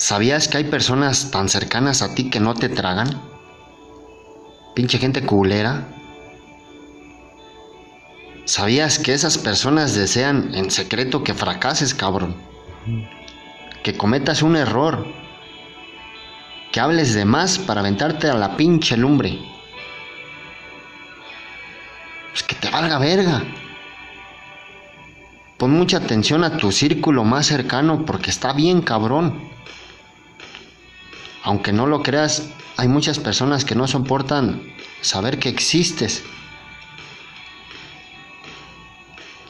¿Sabías que hay personas tan cercanas a ti que no te tragan? Pinche gente culera. ¿Sabías que esas personas desean en secreto que fracases, cabrón? Que cometas un error. Que hables de más para aventarte a la pinche lumbre. Pues que te valga verga. Pon mucha atención a tu círculo más cercano porque está bien cabrón. Aunque no lo creas, hay muchas personas que no soportan saber que existes.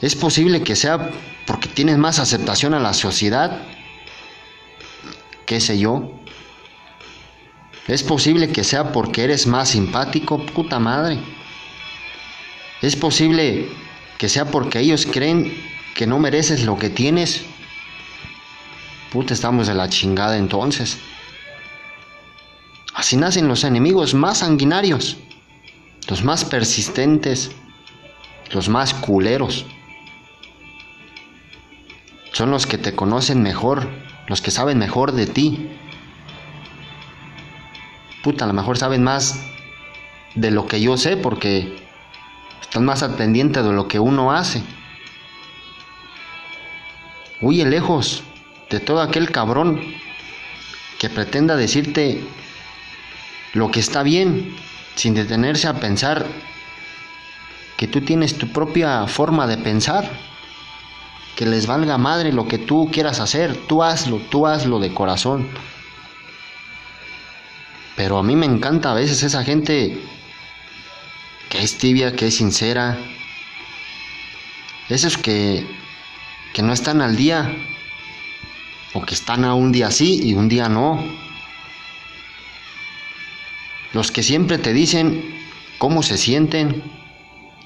Es posible que sea porque tienes más aceptación a la sociedad, qué sé yo. Es posible que sea porque eres más simpático, puta madre. Es posible que sea porque ellos creen que no mereces lo que tienes. Puta, estamos de la chingada entonces. Así nacen los enemigos más sanguinarios, los más persistentes, los más culeros. Son los que te conocen mejor, los que saben mejor de ti. Puta, a lo mejor saben más de lo que yo sé porque están más al pendiente de lo que uno hace. Huye lejos de todo aquel cabrón que pretenda decirte lo que está bien sin detenerse a pensar que tú tienes tu propia forma de pensar que les valga madre lo que tú quieras hacer, tú hazlo, tú hazlo de corazón. Pero a mí me encanta a veces esa gente que es tibia, que es sincera. Esos que, que no están al día, o que están a un día sí y un día no. Los que siempre te dicen cómo se sienten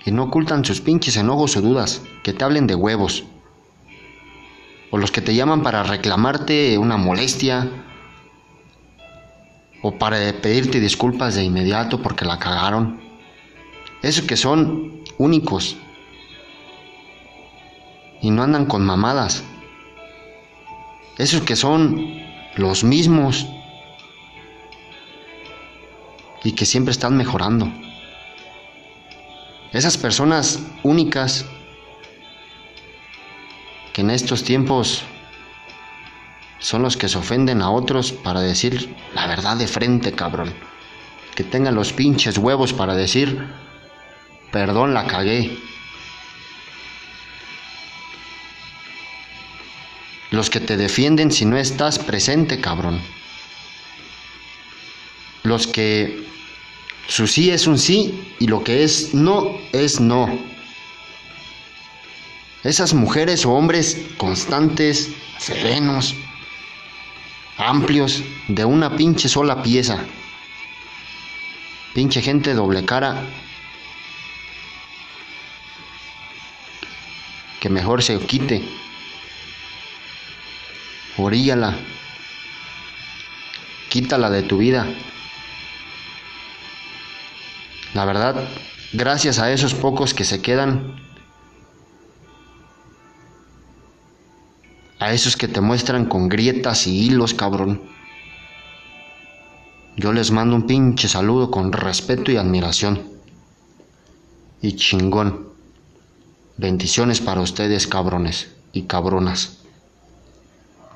y no ocultan sus pinches enojos o dudas, que te hablen de huevos o los que te llaman para reclamarte una molestia, o para pedirte disculpas de inmediato porque la cagaron. Esos que son únicos y no andan con mamadas. Esos que son los mismos y que siempre están mejorando. Esas personas únicas que en estos tiempos son los que se ofenden a otros para decir la verdad de frente, cabrón. Que tengan los pinches huevos para decir, perdón, la cagué. Los que te defienden si no estás presente, cabrón. Los que su sí es un sí y lo que es no es no. Esas mujeres o hombres constantes, serenos, amplios, de una pinche sola pieza. Pinche gente doble cara. Que mejor se quite. Oríllala. Quítala de tu vida. La verdad, gracias a esos pocos que se quedan, A esos que te muestran con grietas y hilos, cabrón. Yo les mando un pinche saludo con respeto y admiración. Y chingón. Bendiciones para ustedes, cabrones y cabronas.